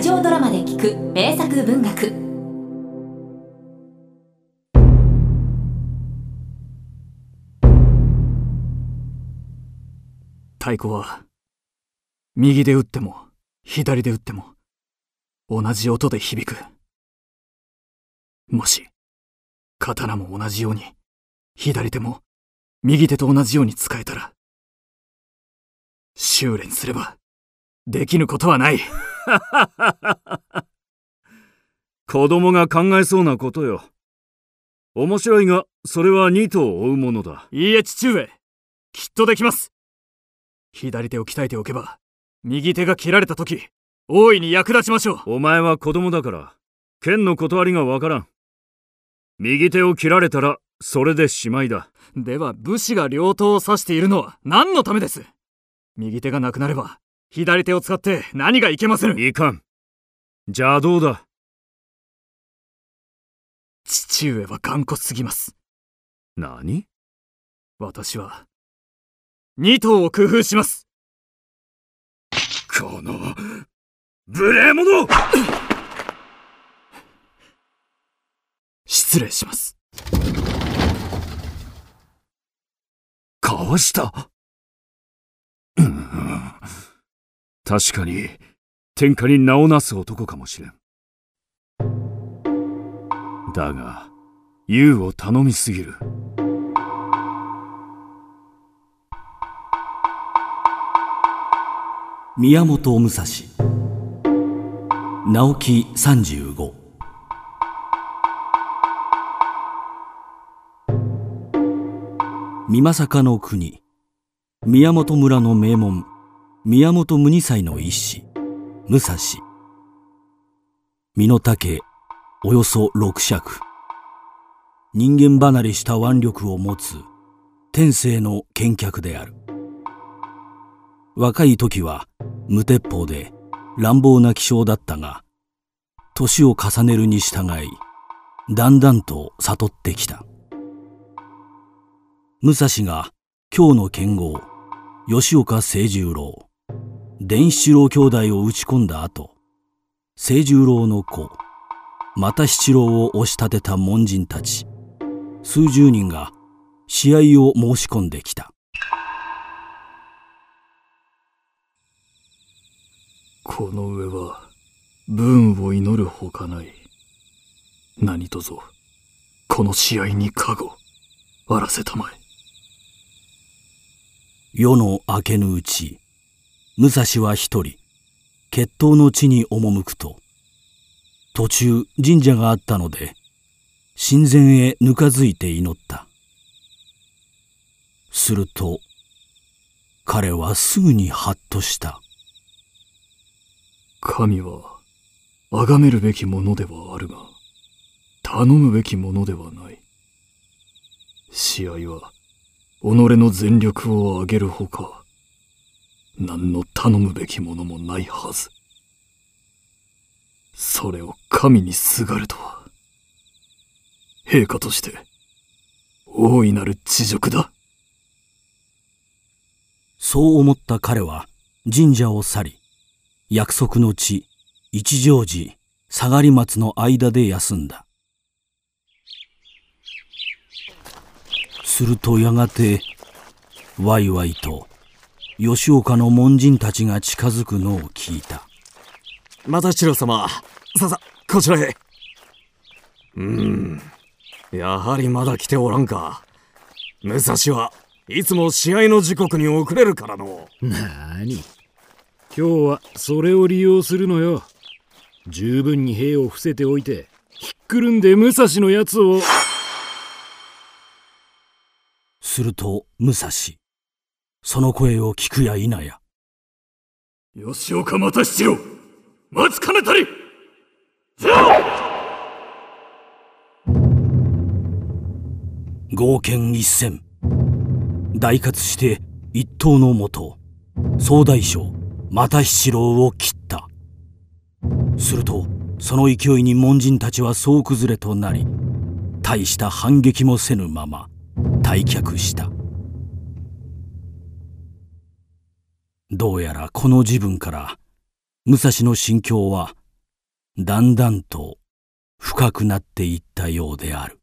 ジオドラマで聞く名作文学。太鼓は右で打っても左で打っても同じ音で響く。もし刀も同じように左手も右手と同じように使えたら修練すればできぬことはない。子供が考えそうなことよ。面白いがそれは二頭を追うものだ。いいえ父上。きっとできます。左手を鍛えておけば右手が切られた時大いに役立ちましょう。お前は子供だから剣の断りがわからん。右手を切られたらそれでしまいだ。では武士が両刀を指しているのは何のためです？右手がなくなれば左手を使って何がいけませぬ。いかん。邪道だ？父上は頑固すぎます。何？私は二頭を工夫します。この無礼者！失礼します。かわした確かに天下に名をなす男かもしれん。だが優を頼みすぎる。宮本武蔵。直木35美作の国。宮本村の名門。宮本無二歳の一子武蔵。身の丈およそ六尺。人間離れした腕力を持つ天性の剣客である。若い時は無鉄砲で乱暴な気性だったが年を重ねるに従いだんだんと悟ってきた。武蔵が今日の剣豪吉岡清十郎。伝七郎兄弟を打ち込んだ後、清十郎の子、又七郎を押し立てた門人たち、数十人が試合を申し込んできた。この上は、文を祈るほかない。何とぞ、この試合に加護、あらせたまえ。夜の明けぬうち、武蔵は一人、決闘の地に赴くと、途中神社があったので、神前へぬかづいて祈った。すると、彼はすぐにハッとした。神は、崇めるべきものではあるが、頼むべきものではない。試合は、己の全力を挙げるほか、何の頼むべきものもないはず。それを神にすがるとは、陛下として、大いなる恥辱だ。そう思った彼は神社を去り、約束の地、一乗寺、下がり松の間で休んだ。するとやがて、わいわいと吉岡の門人たちが近づくのを聞いた。又七郎様ささこちらへ。うん。やはりまだ来ておらんか。武蔵はいつも試合の時刻に遅れるからの。なに今日はそれを利用するのよ。十分に兵を伏せておいてひっくるんで武蔵のやつを。すると武蔵その声を聞くや否や。吉岡又七郎待つかねたり合剣一戦。大活して一刀のもと、総大将、又七郎を切った。すると、その勢いに門人たちは総崩れとなり、大した反撃もせぬまま退却した。どうやらこの自分から武蔵の心境はだんだんと深くなっていったようである。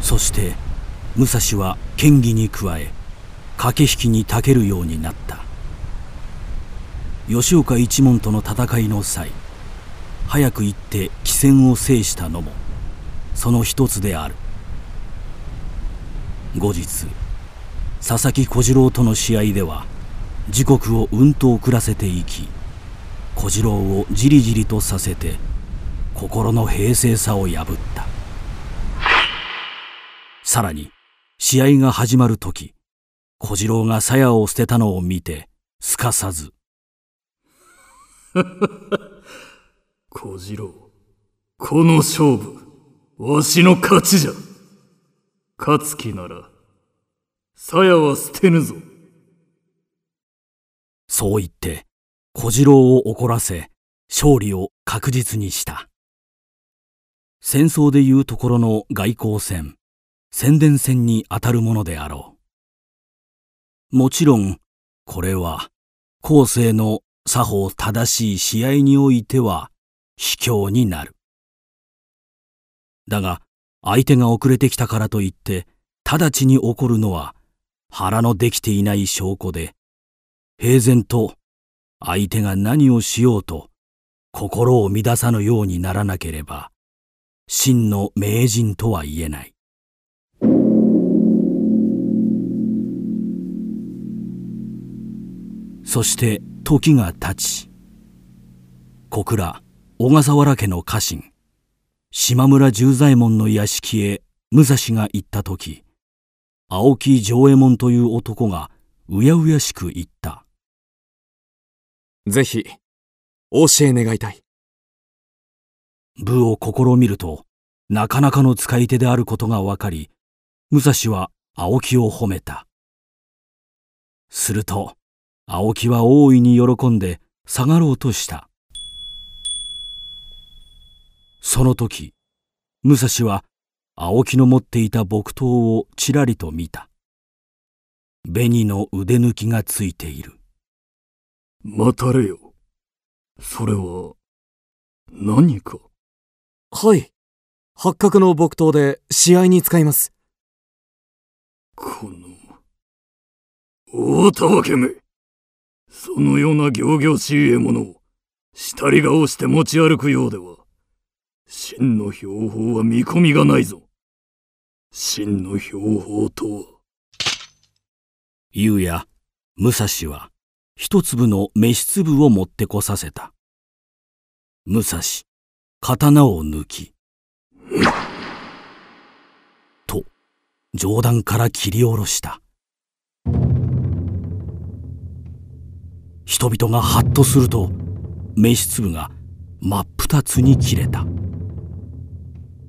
そして武蔵は剣技に加え駆け引きに長けるようになった。吉岡一門との戦いの際早く行って騎戦を制したのもその一つである。後日佐々木小次郎との試合では時刻をうんと遅らせていき小次郎をじりじりとさせて心の平静さを破った。さらに試合が始まる時小次郎が鞘を捨てたのを見てすかさず。小次郎この勝負わしの勝ちじゃ。勝つ気なら鞘は捨てぬぞ。そう言って小次郎を怒らせ勝利を確実にした。戦争でいうところの外交戦宣伝戦にあたるものであろう。もちろんこれは後世の作法正しい試合においては卑怯になる。だが相手が遅れてきたからといって直ちに怒るのは腹のできていない証拠で平然と相手が何をしようと心を乱さぬようにならなければ真の名人とは言えない。そして時が経ち小倉小笠原家の家臣島村十左衛門の屋敷へ武蔵が行った時青木丈右衛門という男がうやうやしく言った。ぜひお教え願いたい。部を試みるとなかなかの使い手であることが分かり武蔵は青木を褒めた。すると青木は大いに喜んで下がろうとしたその時武蔵は青木の持っていた木刀をちらりと見た。紅の腕抜きがついている。待たれよ。それは何か？はい。八角の木刀で試合に使います。この大たわけめ。そのような仰々しい獲物を下り顔して持ち歩くようでは真の標法は見込みがないぞ。真の標法とは？夕や武蔵は一粒の飯粒を持ってこさせた。武蔵刀を抜き。と上段から切り下ろした。人々がハッとすると飯粒が真っ二つに切れた。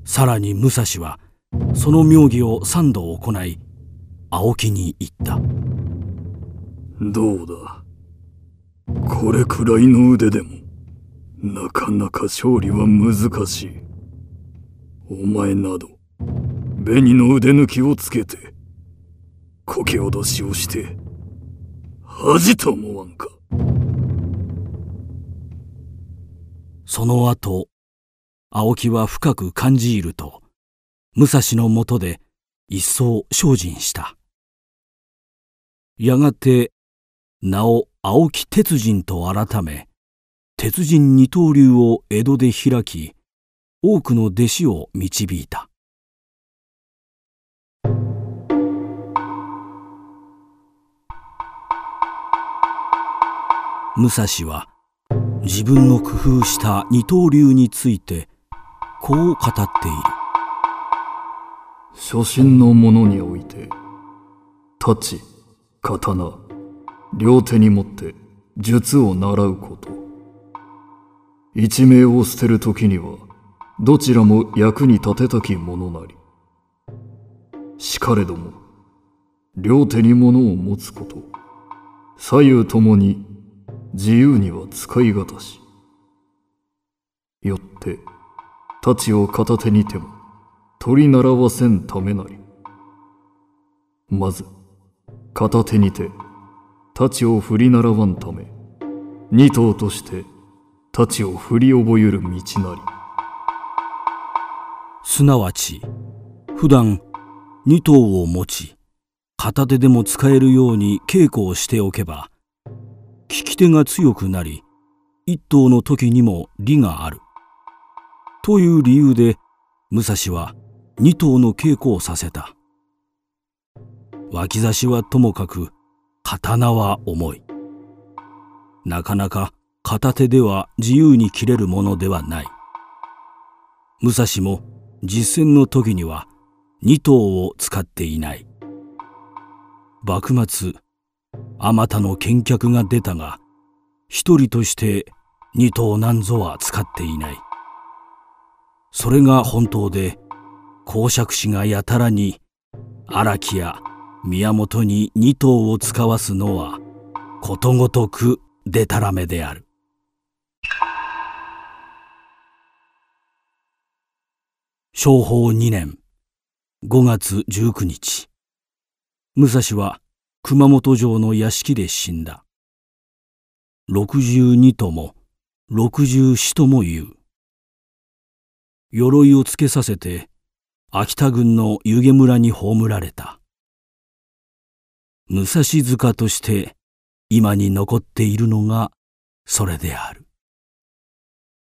さらに武蔵はその妙義を三度行い青木に言った。どうだ？これくらいの腕でもなかなか勝利は難しい。お前など紅の腕抜きをつけてこけ脅しをして恥と思わんか？その後青木は深く感じ入ると武蔵のもとで一層精進した。やがて名を青木鉄人と改め鉄人二刀流を江戸で開き多くの弟子を導いた。武蔵は自分の工夫した二刀流についてこう語っている。初心のものにおいて太刀刀両手に持って術を習うこと。一命を捨てる時にはどちらも役に立てたきものなり。しかれども両手に物を持つこと。左右ともに自由には使い難し。よって太刀を片手にても取り習わせんためなり。まず片手にて太刀を振り習わんため二頭として太刀を振り覚ゆる道なり。すなわち普段二頭を持ち片手でも使えるように稽古をしておけば利き手が強くなり一頭の時にも利がある。という理由で武蔵は二頭の稽古をさせた。脇差しはともかく刀は重い。なかなか片手では自由に切れるものではない。武蔵も実戦の時には二頭を使っていない。幕末あまたの見客が出たが一人として二頭なんぞは使っていない。それが本当で公爵士がやたらに荒木や宮本に二頭を使わすのはことごとくでたらめである。昭法2年5月19日。武蔵は熊本城の屋敷で死んだ。62とも64とも言う。鎧をつけさせて秋田軍の湯気村に葬られた。武蔵塚として今に残っているのがそれである。